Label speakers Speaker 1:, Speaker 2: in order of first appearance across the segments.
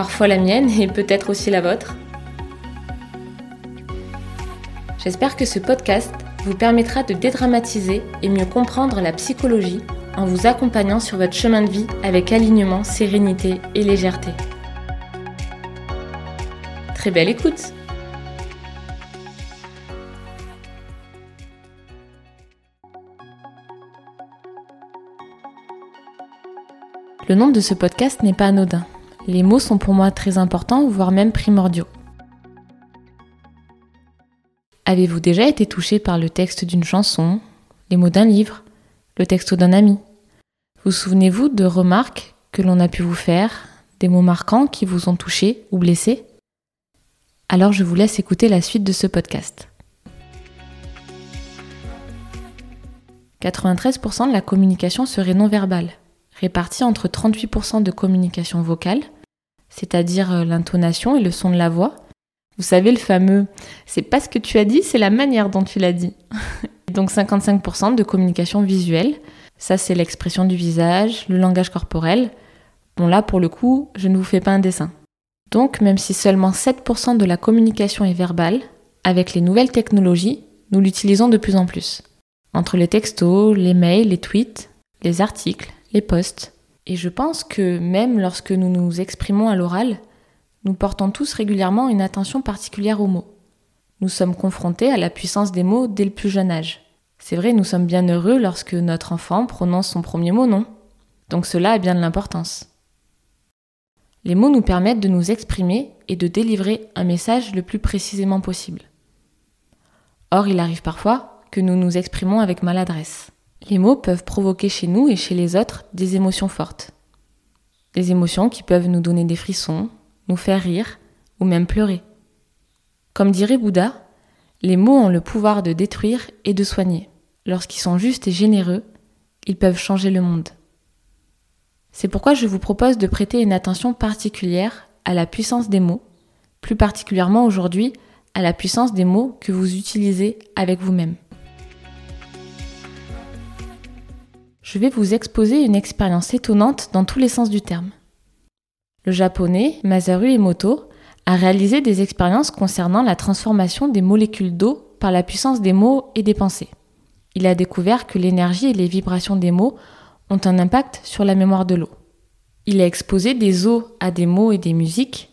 Speaker 1: parfois la mienne et peut-être aussi la vôtre. J'espère que ce podcast vous permettra de dédramatiser et mieux comprendre la psychologie en vous accompagnant sur votre chemin de vie avec alignement, sérénité et légèreté. Très belle écoute Le nom de ce podcast n'est pas anodin. Les mots sont pour moi très importants, voire même primordiaux. Avez-vous déjà été touché par le texte d'une chanson, les mots d'un livre, le texte d'un ami? Vous souvenez-vous de remarques que l'on a pu vous faire, des mots marquants qui vous ont touché ou blessé? Alors je vous laisse écouter la suite de ce podcast. 93% de la communication serait non verbale répartis entre 38% de communication vocale, c'est-à-dire euh, l'intonation et le son de la voix. Vous savez le fameux c'est pas ce que tu as dit, c'est la manière dont tu l'as dit. Donc 55% de communication visuelle, ça c'est l'expression du visage, le langage corporel. Bon là pour le coup, je ne vous fais pas un dessin. Donc même si seulement 7% de la communication est verbale, avec les nouvelles technologies, nous l'utilisons de plus en plus. Entre les textos, les mails, les tweets, les articles, les postes. Et je pense que même lorsque nous nous exprimons à l'oral, nous portons tous régulièrement une attention particulière aux mots. Nous sommes confrontés à la puissance des mots dès le plus jeune âge. C'est vrai, nous sommes bien heureux lorsque notre enfant prononce son premier mot, non Donc cela a bien de l'importance. Les mots nous permettent de nous exprimer et de délivrer un message le plus précisément possible. Or, il arrive parfois que nous nous exprimons avec maladresse. Les mots peuvent provoquer chez nous et chez les autres des émotions fortes. Des émotions qui peuvent nous donner des frissons, nous faire rire ou même pleurer. Comme dirait Bouddha, les mots ont le pouvoir de détruire et de soigner. Lorsqu'ils sont justes et généreux, ils peuvent changer le monde. C'est pourquoi je vous propose de prêter une attention particulière à la puissance des mots, plus particulièrement aujourd'hui à la puissance des mots que vous utilisez avec vous-même. Je vais vous exposer une expérience étonnante dans tous les sens du terme. Le japonais Masaru Emoto a réalisé des expériences concernant la transformation des molécules d'eau par la puissance des mots et des pensées. Il a découvert que l'énergie et les vibrations des mots ont un impact sur la mémoire de l'eau. Il a exposé des eaux à des mots et des musiques,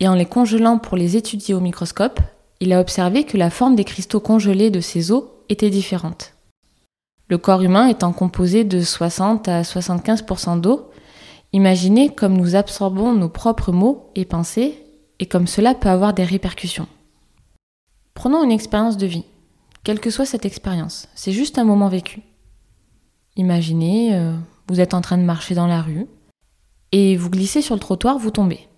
Speaker 1: et en les congelant pour les étudier au microscope, il a observé que la forme des cristaux congelés de ces eaux était différente. Le corps humain étant composé de 60 à 75% d'eau, imaginez comme nous absorbons nos propres mots et pensées et comme cela peut avoir des répercussions. Prenons une expérience de vie. Quelle que soit cette expérience, c'est juste un moment vécu. Imaginez, euh, vous êtes en train de marcher dans la rue et vous glissez sur le trottoir, vous tombez.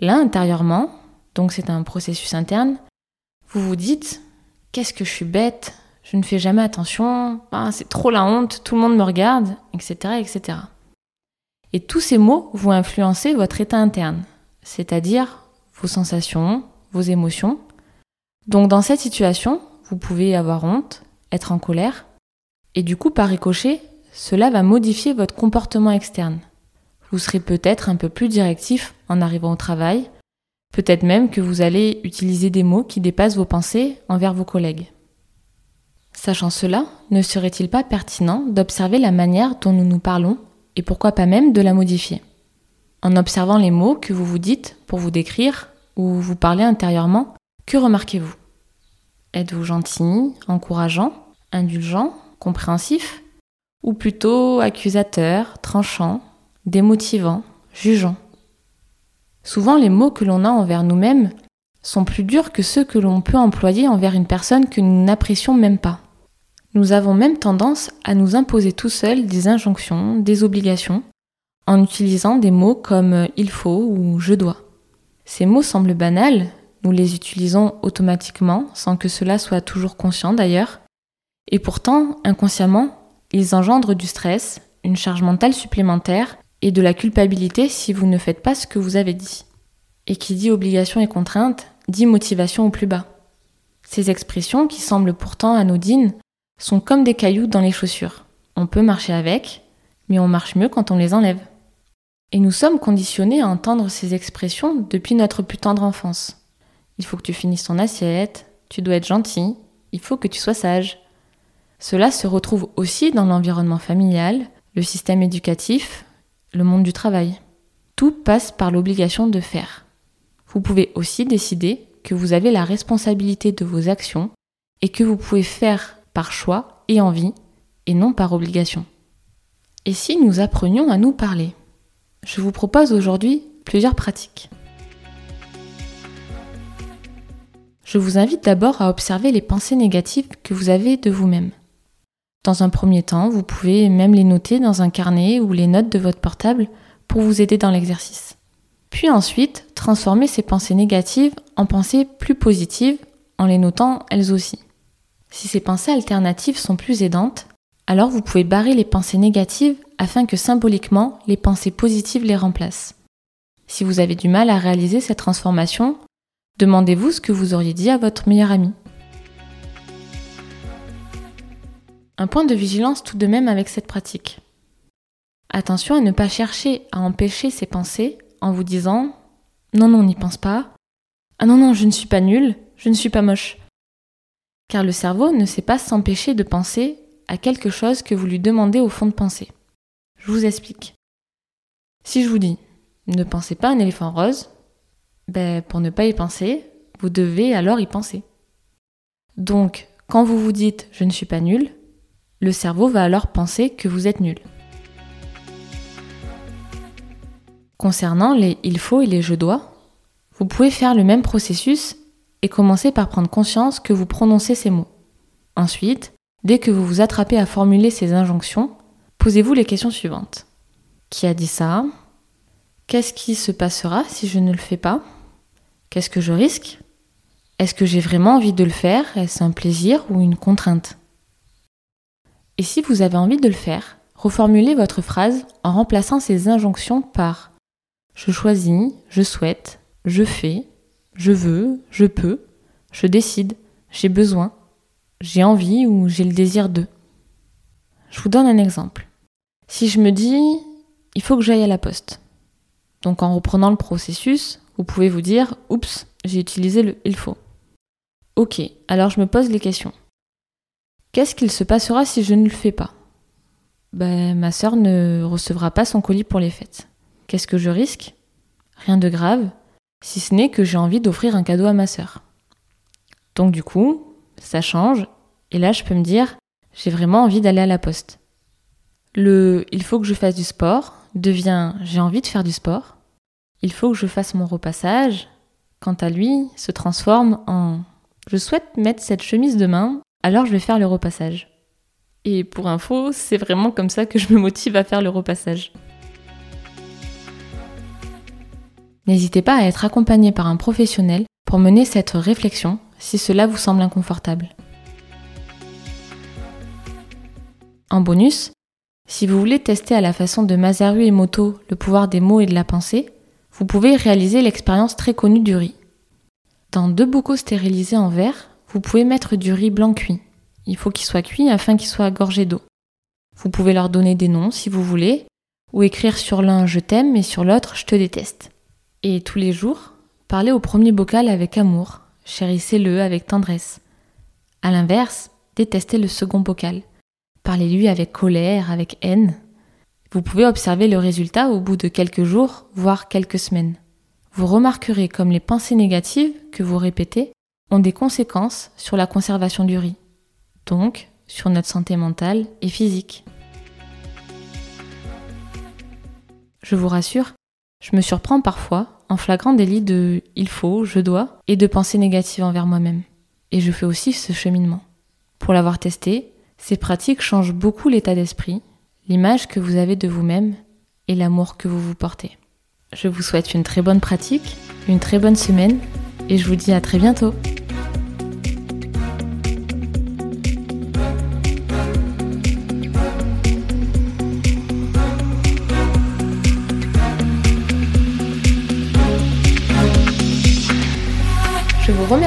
Speaker 1: Là, intérieurement, donc c'est un processus interne, vous vous dites Qu'est-ce que je suis bête, je ne fais jamais attention, ah, c'est trop la honte, tout le monde me regarde, etc., etc. Et tous ces mots vont influencer votre état interne, c'est-à-dire vos sensations, vos émotions. Donc dans cette situation, vous pouvez avoir honte, être en colère, et du coup, par ricochet, cela va modifier votre comportement externe. Vous serez peut-être un peu plus directif en arrivant au travail, peut-être même que vous allez utiliser des mots qui dépassent vos pensées envers vos collègues. Sachant cela, ne serait-il pas pertinent d'observer la manière dont nous nous parlons et pourquoi pas même de la modifier En observant les mots que vous vous dites pour vous décrire ou vous parler intérieurement, que remarquez-vous? Êtes-vous gentil, encourageant, indulgent, compréhensif Ou plutôt accusateur, tranchant, démotivant, jugeant? Souvent les mots que l'on a envers nous-mêmes sont plus durs que ceux que l'on peut employer envers une personne que nous n'apprécions même pas. Nous avons même tendance à nous imposer tout seuls des injonctions, des obligations, en utilisant des mots comme il faut ou je dois. Ces mots semblent banals, nous les utilisons automatiquement sans que cela soit toujours conscient d'ailleurs, et pourtant, inconsciemment, ils engendrent du stress, une charge mentale supplémentaire et de la culpabilité si vous ne faites pas ce que vous avez dit. Et qui dit obligation et contrainte dit motivation au plus bas. Ces expressions, qui semblent pourtant anodines, sont comme des cailloux dans les chaussures. On peut marcher avec, mais on marche mieux quand on les enlève. Et nous sommes conditionnés à entendre ces expressions depuis notre plus tendre enfance. Il faut que tu finisses ton assiette, tu dois être gentil, il faut que tu sois sage. Cela se retrouve aussi dans l'environnement familial, le système éducatif, le monde du travail. Tout passe par l'obligation de faire. Vous pouvez aussi décider que vous avez la responsabilité de vos actions et que vous pouvez faire par choix et envie et non par obligation. Et si nous apprenions à nous parler? Je vous propose aujourd'hui plusieurs pratiques. Je vous invite d'abord à observer les pensées négatives que vous avez de vous-même. Dans un premier temps, vous pouvez même les noter dans un carnet ou les notes de votre portable pour vous aider dans l'exercice. Puis ensuite, transformer ces pensées négatives en pensées plus positives en les notant elles aussi. Si ces pensées alternatives sont plus aidantes, alors vous pouvez barrer les pensées négatives afin que symboliquement les pensées positives les remplacent. Si vous avez du mal à réaliser cette transformation, demandez-vous ce que vous auriez dit à votre meilleur ami. Un point de vigilance tout de même avec cette pratique. Attention à ne pas chercher à empêcher ces pensées en vous disant non, non, n'y pense pas. Ah non, non, je ne suis pas nul, je ne suis pas moche. Car le cerveau ne sait pas s'empêcher de penser à quelque chose que vous lui demandez au fond de penser. Je vous explique. Si je vous dis ne pensez pas à un éléphant rose, ben, pour ne pas y penser, vous devez alors y penser. Donc, quand vous vous dites je ne suis pas nul, le cerveau va alors penser que vous êtes nul. Concernant les il faut et les je dois, vous pouvez faire le même processus et commencer par prendre conscience que vous prononcez ces mots. Ensuite, dès que vous vous attrapez à formuler ces injonctions, posez-vous les questions suivantes. Qui a dit ça? Qu'est-ce qui se passera si je ne le fais pas? Qu'est-ce que je risque? Est-ce que j'ai vraiment envie de le faire? Est-ce un plaisir ou une contrainte? Et si vous avez envie de le faire, reformulez votre phrase en remplaçant ces injonctions par je choisis, je souhaite, je fais, je veux, je peux, je décide, j'ai besoin, j'ai envie ou j'ai le désir de. Je vous donne un exemple. Si je me dis, il faut que j'aille à la poste. Donc en reprenant le processus, vous pouvez vous dire, oups, j'ai utilisé le il faut. Ok, alors je me pose les questions. Qu'est-ce qu'il se passera si je ne le fais pas? Ben, Ma sœur ne recevra pas son colis pour les fêtes. Qu'est-ce que je risque? Rien de grave, si ce n'est que j'ai envie d'offrir un cadeau à ma sœur. Donc du coup, ça change, et là je peux me dire, j'ai vraiment envie d'aller à la poste. Le il faut que je fasse du sport devient j'ai envie de faire du sport. Il faut que je fasse mon repassage. Quant à lui, se transforme en je souhaite mettre cette chemise demain, alors je vais faire le repassage. Et pour info, c'est vraiment comme ça que je me motive à faire le repassage. N'hésitez pas à être accompagné par un professionnel pour mener cette réflexion si cela vous semble inconfortable. En bonus, si vous voulez tester à la façon de Masaru Emoto le pouvoir des mots et de la pensée, vous pouvez réaliser l'expérience très connue du riz. Dans deux bocaux stérilisés en verre, vous pouvez mettre du riz blanc cuit. Il faut qu'il soit cuit afin qu'il soit gorgé d'eau. Vous pouvez leur donner des noms si vous voulez, ou écrire sur l'un je t'aime et sur l'autre je te déteste. Et tous les jours, parlez au premier bocal avec amour, chérissez-le avec tendresse. À l'inverse, détestez le second bocal. Parlez-lui avec colère, avec haine. Vous pouvez observer le résultat au bout de quelques jours, voire quelques semaines. Vous remarquerez comme les pensées négatives que vous répétez ont des conséquences sur la conservation du riz, donc sur notre santé mentale et physique. Je vous rassure, je me surprends parfois en flagrant délit de il faut, je dois et de pensées négatives envers moi-même. Et je fais aussi ce cheminement. Pour l'avoir testé, ces pratiques changent beaucoup l'état d'esprit, l'image que vous avez de vous-même et l'amour que vous vous portez. Je vous souhaite une très bonne pratique, une très bonne semaine et je vous dis à très bientôt.